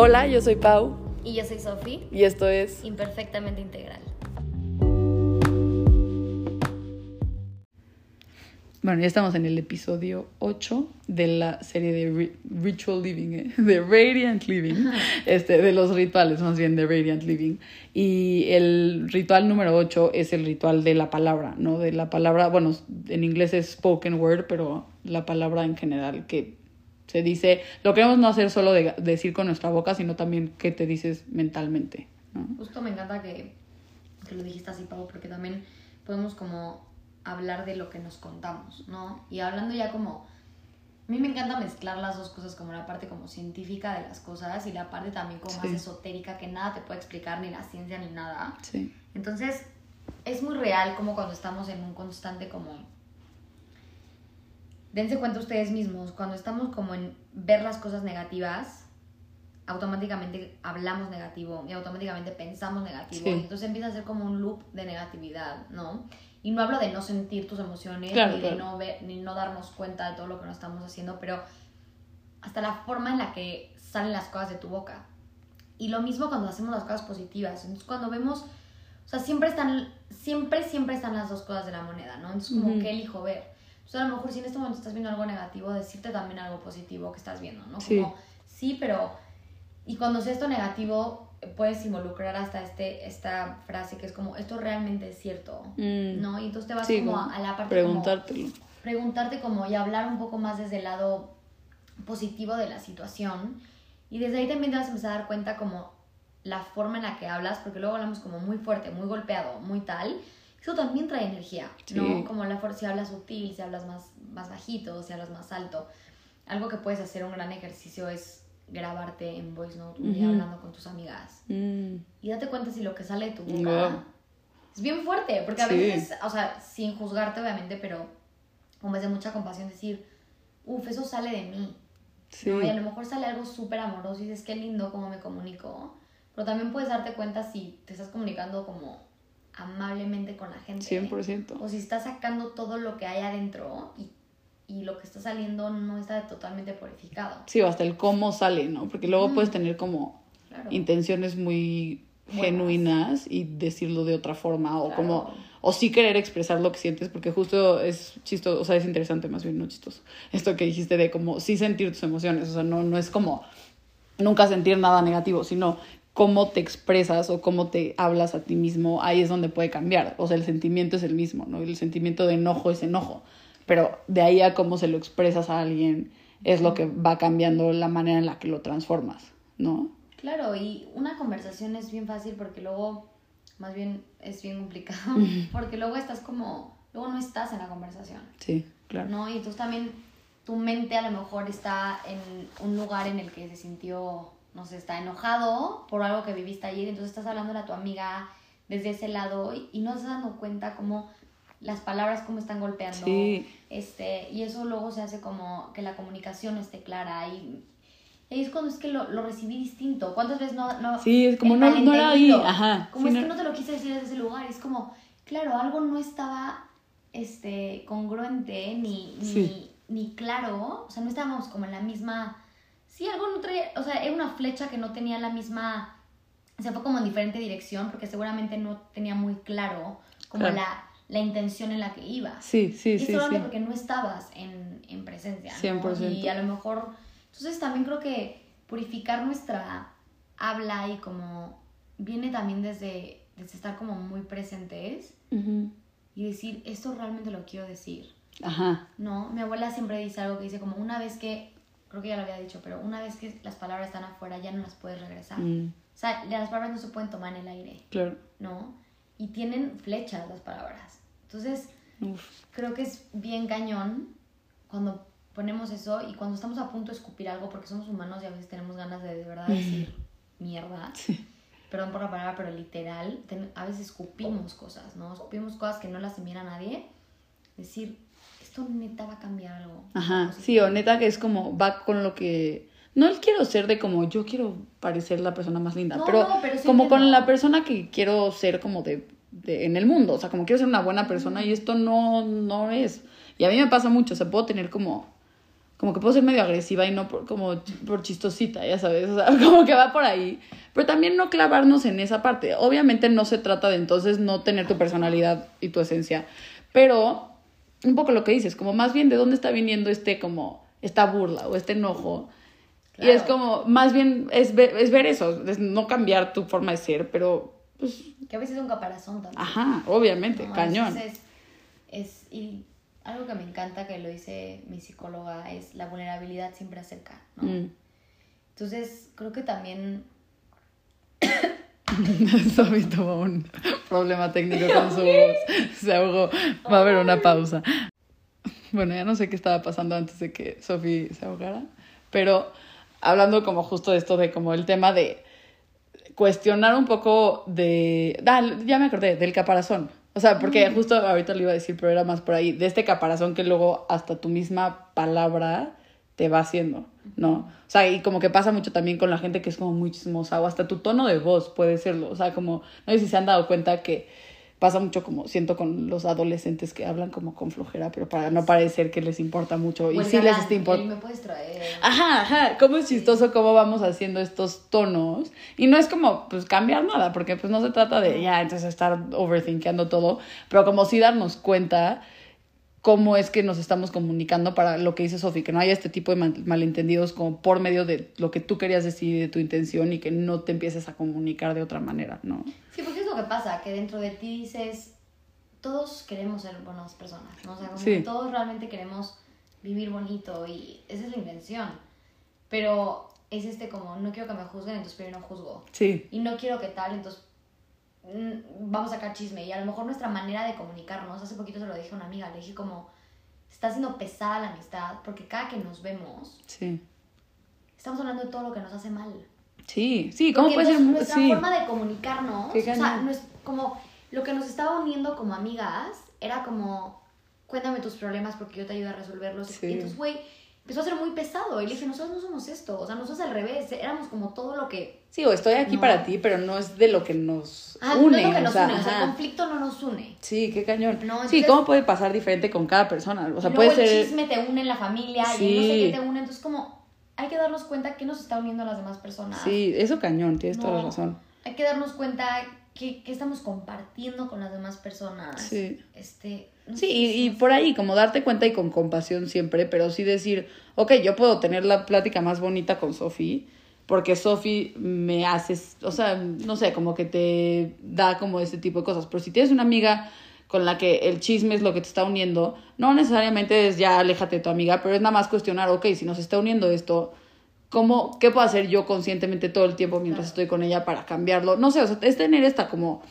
Hola, yo soy Pau Y yo soy Sofi, y esto es imperfectamente integral. Bueno, ya estamos en el episodio 8 de la serie de Ri- Ritual Living, ¿eh? de Radiant Living, este, de los rituales más bien de Radiant Living. Y el ritual número 8 es el ritual de la palabra, ¿no? De la palabra, bueno, en inglés es spoken word, pero la palabra en general que se dice, lo queremos no hacer solo de decir con nuestra boca, sino también que te dices mentalmente, ¿no? Justo me encanta que, que lo dijiste así, Pau, porque también podemos como hablar de lo que nos contamos, ¿no? Y hablando ya como... A mí me encanta mezclar las dos cosas, como la parte como científica de las cosas y la parte también como Sí. más esotérica, que nada te puede explicar, ni la ciencia, ni nada. Sí. Entonces, es muy real como cuando estamos en un constante como... Dense cuenta ustedes mismos, cuando estamos como en ver las cosas negativas, automáticamente hablamos negativo y automáticamente pensamos negativo. Sí. Entonces empieza a ser como un loop de negatividad, ¿no? Y no hablo de no sentir tus emociones, Claro, ni de no ver, ni no darnos cuenta de todo lo que no estamos haciendo, pero hasta la forma en la que salen las cosas de tu boca. Y lo mismo cuando hacemos las cosas positivas. Entonces cuando vemos, o sea, siempre están, siempre, siempre están las dos cosas de la moneda, ¿no? Entonces como Ujú. que elijo ver. Entonces a lo mejor si en este momento estás viendo algo negativo, decirte también algo positivo que estás viendo, ¿no? Sí. Como, sí, pero... Y cuando sea esto negativo, puedes involucrar hasta este, esta frase que es como, esto realmente es cierto, Mm. ¿no? Y entonces te vas Sí, como como a, a la parte como Preguntártelo. preguntarte como y hablar un poco más desde el lado positivo de la situación y desde ahí también te vas a empezar a dar cuenta como la forma en la que hablas porque luego hablamos como muy fuerte, muy golpeado, muy tal eso también trae energía, ¿no? Sí. Como la si hablas sutil, si hablas más, más bajito, si hablas más alto. Algo que puedes hacer un gran ejercicio es grabarte en voice note un día Ujú. hablando con tus amigas Mm. y date cuenta si lo que sale de tu boca Wow. es bien fuerte, porque a Sí. veces, o sea, sin juzgarte obviamente, pero como es de mucha compasión decir, uff, eso sale de mí. Sí. ¿no? Y a lo mejor sale algo súper amoroso y dices, qué lindo cómo me comunico. Pero también puedes darte cuenta si te estás comunicando como amablemente con la gente. 100%. O si estás sacando todo lo que hay adentro y, y lo que está saliendo no está totalmente purificado. Sí, o hasta el cómo sale, ¿no? Porque luego Mm. puedes tener como Claro. intenciones muy Buenas. genuinas y decirlo de otra forma o Claro. como o sí querer expresar lo que sientes porque justo es chistoso, o sea, es interesante más bien, no chistoso. Esto que dijiste de como sí sentir tus emociones, o sea, no no es como nunca sentir nada negativo, sino cómo te expresas o cómo te hablas a ti mismo, ahí es donde puede cambiar. O sea, el sentimiento es el mismo, ¿no? El sentimiento de enojo es enojo, pero de ahí a cómo se lo expresas a alguien es lo que va cambiando la manera en la que lo transformas, ¿no? Claro, y una conversación es bien fácil porque luego, más bien es bien complicado, porque luego estás como, luego no estás en la conversación, Sí, claro. ¿no? Y entonces también tu mente a lo mejor está en un lugar en el que se sintió, no sé, está enojado por algo que viviste ayer, entonces estás hablando a tu amiga desde ese lado y, y no te estás dando cuenta cómo las palabras cómo están golpeando, Sí. este, y eso luego se hace como que la comunicación esté clara y... y es cuando es que lo, lo recibí distinto. ¿Cuántas veces no, no Sí, es como no- no era ahí, ajá, Como sí, es no- que no te lo quise decir desde ese lugar. Es como, claro, algo no estaba este, congruente ni, ni, ni claro. O sea, no estábamos como en la misma. Sí, algo no traía. O sea, era una flecha que no tenía la misma. Se fue como en diferente dirección porque seguramente no tenía muy claro como Claro. la, la intención en la que iba. Sí, sí, Y sí, solamente sí. porque no estabas en, en presencia. ¿no? 100%. Y a lo mejor. Entonces también creo que purificar nuestra habla y como. Viene también desde, desde estar como muy presentes Ujú. y decir, esto realmente lo quiero decir. Ajá. No, mi abuela siempre dice algo que dice como una vez que. Creo que ya lo había dicho, pero una vez que las palabras están afuera ya no las puedes regresar. Mm, O sea, las palabras no se pueden tomar en el aire, claro. ¿no? Y tienen flechas las palabras. Entonces, Uf. creo que es bien cañón cuando ponemos eso y cuando estamos a punto de escupir algo porque somos humanos y a veces tenemos ganas de de verdad decir mierda. Sí. Perdón por la palabra, pero literal, a veces escupimos cosas, ¿no? Escupimos cosas que no las envían a nadie. Decir, esto neta va a cambiar algo. Ajá, sí, o neta que es como va con lo que... No el quiero ser de como yo quiero parecer la persona más linda, No, pero, no, pero sí como con entiendo. la persona que quiero ser como de, de- en el mundo, o sea, como quiero ser una buena persona y esto no, no es. Y a mí me pasa mucho, o sea, puedo tener como como que puedo ser medio agresiva y no por, como por chistosita, ya sabes, o sea, como que va por ahí. Pero también no clavarnos en esa parte. Obviamente no se trata de entonces no tener tu personalidad y tu esencia, pero un poco lo que dices, como más bien de dónde está viniendo este como esta burla o este enojo. Y es como, más bien, es ver, es ver eso, es no cambiar tu forma de ser, pero pues... Que a veces es un caparazón también. Ajá, obviamente, No, cañón. entonces, es, y algo que me encanta que lo dice mi psicóloga es la vulnerabilidad siempre acerca, ¿no? Mm. Entonces, creo que también Sofi tuvo un problema técnico con su voz. Se ahogó. Va a haber una pausa. Bueno, ya no sé qué estaba pasando antes de que Sofi se ahogara. Pero hablando como justo de esto de como el tema de cuestionar un poco de... Ah, ya me acordé, del caparazón. O sea, porque justo ahorita lo iba a decir, pero era más por ahí, de este caparazón que luego hasta tu misma palabra te va haciendo, ¿no? O sea, y como que pasa mucho también con la gente que es como muy chismosa, o hasta tu tono de voz puede serlo. O sea, como, no sé si se han dado cuenta que pasa mucho como, siento con los adolescentes que hablan como con flojera, pero para no parecer que les importa mucho. Y o el sí les está importando. me puedes traer. Ajá, ajá, cómo es chistoso cómo vamos haciendo estos tonos. Y no es como, pues, cambiar nada, porque pues no se trata de ya, entonces estar overthinkando todo, pero como sí darnos cuenta cómo es que nos estamos comunicando para lo que dice Sofi, que no haya este tipo de mal- malentendidos como por medio de lo que tú querías decir, de tu intención y que no te empieces a comunicar de otra manera, ¿no? Sí, porque es lo que pasa, que dentro de ti dices, todos queremos ser buenas personas, ¿no? O sea, como Sí. que todos realmente queremos vivir bonito y esa es la intención. Pero es este como, no quiero que me juzguen, entonces primero no juzgo. Sí, Y no quiero que tal, entonces vamos a sacar chisme. Y a lo mejor nuestra manera de comunicarnos, hace poquito se lo dije a una amiga, le dije como, está siendo pesada la amistad, porque cada que nos vemos, sí. estamos hablando de todo lo que nos hace mal. Sí, sí, ¿cómo Porque puede ser? entonces Nuestra Sí, forma de comunicarnos, o sea, no es como lo que nos estaba uniendo como amigas era como, cuéntame tus problemas porque yo te ayudo a resolverlos. Sí. Y entonces, güey, empezó a ser muy pesado. Y le dije, nosotros no somos esto, o sea, nosotros al revés, éramos como todo lo que... sí, o estoy aquí No. para ti, pero no es de lo que nos Ah, une. no es lo que o nos sea, une, o sea, el conflicto no nos une. Sí, qué cañón. No, sí, entonces- ¿cómo puede pasar diferente con cada persona? O sea, y puede luego el ser... chisme te une en la familia y Sí. no sé qué te une. Entonces, como, hay que darnos cuenta que nos está uniendo a las demás personas. Sí, eso cañón, tienes toda la razón. Hay que darnos cuenta que estamos compartiendo con las demás personas. Sí. Este, Sí, y, y por ahí, como darte cuenta y con compasión siempre, pero sí decir, ok, yo puedo tener la plática más bonita con Sofi, porque Sofi me hace, o sea, no sé, como que te da como ese tipo de cosas. Pero si tienes una amiga con la que el chisme es lo que te está uniendo, no necesariamente es ya aléjate de tu amiga, pero es nada más cuestionar, ok, si nos está uniendo esto, ¿cómo, ¿qué puedo hacer yo conscientemente todo el tiempo mientras Claro. estoy con ella para cambiarlo? No sé, o sea, es tener esta como...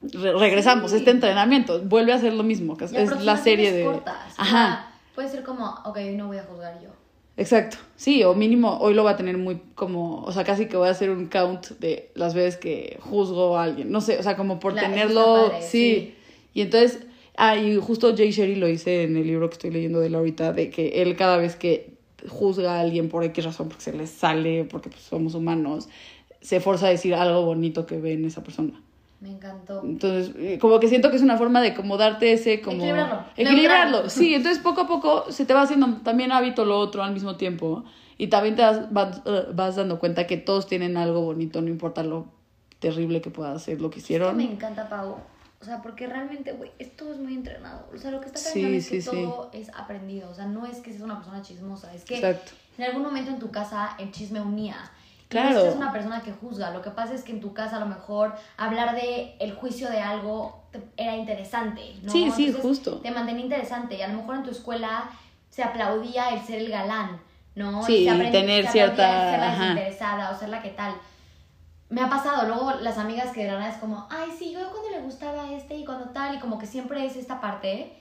re- regresamos, Sí. este entrenamiento, vuelve a ser lo mismo, que es, la serie de... cortas. Ajá. puede ser como, ok, hoy no voy a juzgar yo. Exacto, sí, o mínimo hoy lo va a tener muy como, o sea, casi que voy a hacer un count de las veces que juzgo a alguien, no sé, o sea, como por tenerlo, está padre, sí. sí. Y entonces, ah, y justo Jay Sherry lo hice en el libro que estoy leyendo de él ahorita, de que él cada vez que juzga a alguien por X razón, porque se le sale, porque pues, somos humanos, se forza a decir algo bonito que ve en esa persona. Me encantó. Entonces, eh, como que siento que es una forma de como darte ese como... Equilibrarlo. Equilibrarlo, sí. Entonces, poco a poco se te va haciendo también hábito lo otro al mismo tiempo. Y también te vas, vas, eh, vas dando cuenta que todos tienen algo bonito, no importa lo terrible que pueda ser lo que Es que hicieron. me encanta, Pau. O sea, porque realmente, güey, esto es muy entrenado. O sea, lo que está Sí, cañón es sí, que sí. todo es aprendido. O sea, no es que seas una persona chismosa. Es que Exacto. en algún momento en tu casa el chisme unía. Claro. No es que una persona que juzga. Lo que pasa es que en tu casa a lo mejor hablar de el juicio de algo era interesante, ¿no? Sí, sí, Entonces, justo. Te mantenía interesante. Y a lo mejor en tu escuela se aplaudía el ser el galán, ¿no? Sí, Y se aprendía- tener se cierta- ser la desinteresada o ser la que tal. Me ha pasado, luego las amigas que de la nada es como, ay, sí, yo cuando le gustaba este y cuando tal, y como que siempre es esta parte.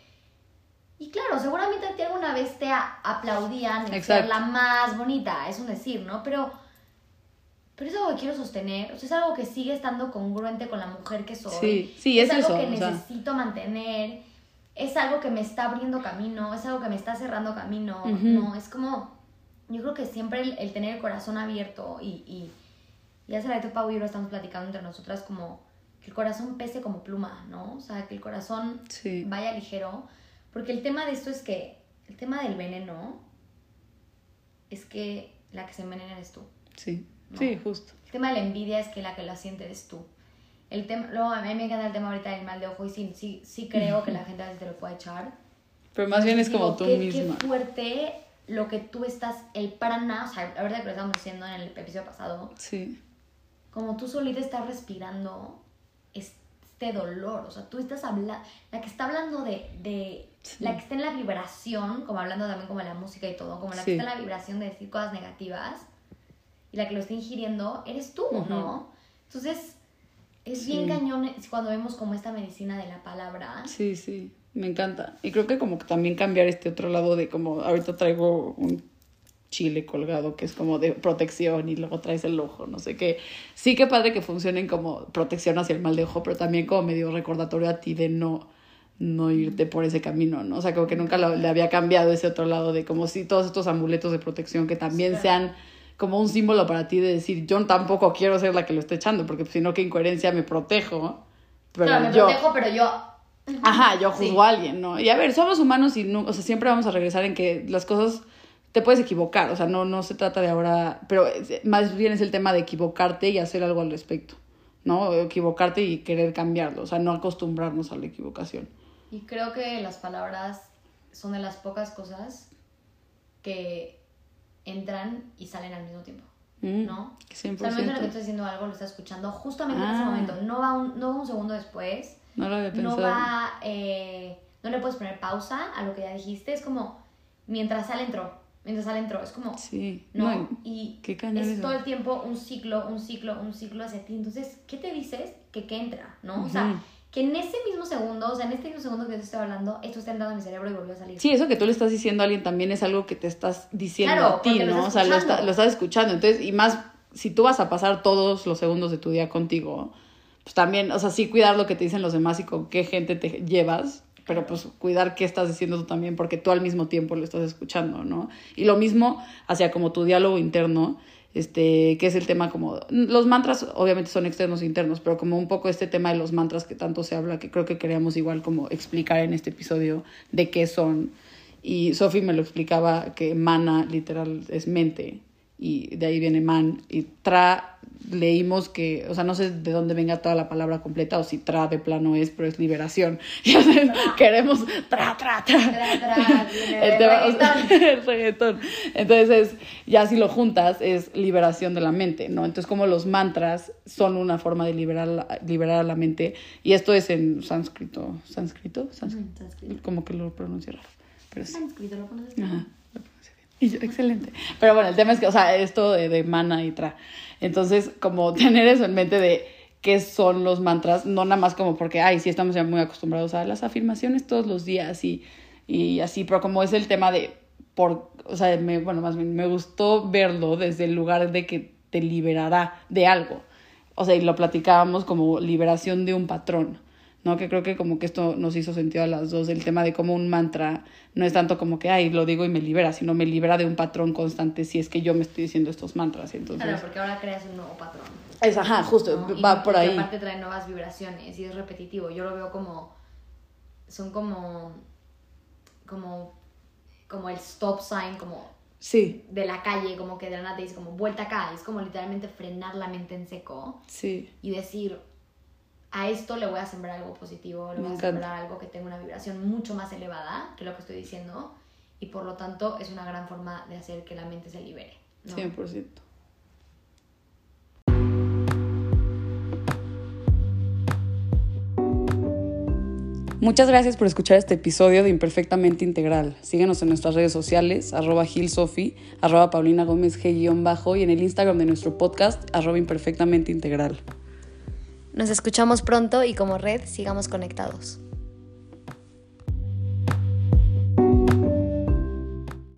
Y claro, seguramente a ti alguna vez te aplaudían el ser la más bonita, es un decir, ¿no? Pero, pero es algo que quiero sostener, o sea, es algo que sigue estando congruente con la mujer que soy. Sí, sí, es algo eso, que o sea. necesito mantener, es algo que me está abriendo camino, es algo que me está cerrando camino, Ujú. ¿no? Es como, yo creo que siempre el, el tener el corazón abierto y, y, y hace rato Pau y yo lo estamos platicando entre nosotras como que el corazón pese como pluma, ¿no? O sea, que el corazón Sí. vaya ligero, porque el tema de esto es que el tema del veneno es que la que se envenena eres tú. Sí, No. sí, justo. El tema de la envidia es que la que la siente eres tú. El tema, luego a mí me encanta el tema ahorita del mal de ojo y sí, sí, sí creo que la gente a veces te lo puede echar. Pero más bien es Digo, como tú qué, misma. Qué fuerte lo que tú estás, el prana, o sea, ahorita que lo estábamos diciendo en el episodio pasado, Sí, como tú solita estás respirando este dolor, o sea, tú estás hablando, la que está hablando de, de Sí. la que está en la vibración, como hablando también como de la música y todo, como la que Sí. está en la vibración de decir cosas negativas, y la que lo está ingiriendo, eres tú. ¿no? Entonces, es Sí. bien cañón cuando vemos como esta medicina de la palabra. sí, sí, me encanta. Y creo que como que también cambiar este otro lado de como ahorita traigo un chile colgado que es como de protección y luego traes el ojo, no sé qué. Sí que padre que funcionen como protección hacia el mal de ojo, pero también como medio recordatorio a ti de no no irte por ese camino, ¿no? O sea, como que nunca lo- le había cambiado ese otro lado de como si todos estos amuletos de protección que también Sí. sean como un símbolo para ti de decir, yo tampoco quiero ser la que lo esté echando, porque si no, qué incoherencia me protejo. Pero claro, me yo, protejo, pero yo... Ajá, yo Sí. juzgo a alguien, ¿no? Y a ver, somos humanos y no, o sea, siempre vamos a regresar en que las cosas te puedes equivocar, o sea, no, no se trata de ahora, pero más bien es el tema de equivocarte y hacer algo al respecto, ¿no? Equivocarte y querer cambiarlo, o sea, no acostumbrarnos a la equivocación. Y creo que las palabras son de las pocas cosas que entran y salen al mismo tiempo, Mm, ¿no? 100%. O sea, momento en el que estás diciendo algo, lo estás escuchando justamente en ese Ah. momento. No va un, no va un segundo después. No lo había pensado. No va... eh, no le puedes poner pausa a lo que ya dijiste. Es como, mientras sale, entró. Mientras sale, entró. Es como... Sí, ¿no? no, y qué es eso. todo el tiempo un ciclo, un ciclo, un ciclo hacia ti. Entonces, ¿qué te dices? Que qué entra, ¿no? O sea. Que en ese mismo segundo, o sea, en este mismo segundo que yo te estoy hablando, esto está entrando a mi cerebro y volvió a salir. Sí, eso que tú le estás diciendo a alguien también es algo que te estás diciendo Claro, a ti, ¿no? O sea, lo, está- lo estás escuchando. Entonces, y más, si tú vas a pasar todos los segundos de tu día contigo, pues también, o sea, sí cuidar lo que te dicen los demás y con qué gente te llevas, pero pues cuidar qué estás diciendo tú también, porque tú al mismo tiempo lo estás escuchando, ¿no? Y lo mismo hacia como tu diálogo interno, este, que es el tema como, los mantras obviamente son externos e internos, pero como un poco este tema de los mantras que tanto se habla, que creo que queríamos igual como explicar en este episodio de qué son. Y Sophie me lo explicaba que mana literal es mente y de ahí viene man y tra leímos que, o sea, no sé de dónde venga toda la palabra completa o si tra de plano es, pero es liberación. Y entonces queremos tra, tra, tra. Tra, tra, El tema- o reggaetón. el reggaetón. Entonces, es, ya si lo juntas, es liberación de la mente, ¿no? Entonces, como los mantras son una forma de liberar, la- liberar a la mente, y esto es en sánscrito, sánscrito, sánscrito, Ujú, sánscrito. como que lo pronuncio raro, pero. Sánscrito, ¿lo conoces? Ajá. Y yo, excelente. Pero bueno, el tema es que, o sea, esto de, de mana y tra. Entonces, como tener eso en mente de qué son los mantras, no nada más como porque, ay, sí estamos ya muy acostumbrados a las afirmaciones todos los días y, y así, pero como es el tema de, por, o sea, me, bueno, más bien me gustó verlo desde el lugar de que te liberará de algo. O sea, y lo platicábamos como liberación de un patrón. ¿No? Que creo que como que esto nos hizo sentido a las dos, el tema de cómo un mantra no es tanto como que, ay, lo digo y me libera, sino me libera de un patrón constante si es que yo me estoy diciendo estos mantras. Entonces, Claro, porque ahora creas un nuevo patrón. es, ajá, justo, ¿no? Y- va por y ahí. aparte trae nuevas vibraciones y es repetitivo. Yo lo veo como. Son como. Como. Como el stop sign, como Sí, de la calle, como que de la nada te dice como vuelta acá. Es como literalmente frenar la mente en seco sí, y decir. A esto le voy a sembrar algo positivo, le voy a sembrar algo que tenga una vibración mucho más elevada que lo que estoy diciendo, y por lo tanto es una gran forma de hacer que la mente se libere. ¿no? 100%. Muchas gracias por escuchar este episodio de Imperfectamente Integral. Síguenos en nuestras redes sociales, arroba gilsofi, arroba paulina gómez g-bajo y en el Instagram de nuestro podcast, arroba imperfectamente integral. Nos escuchamos pronto y como red sigamos conectados.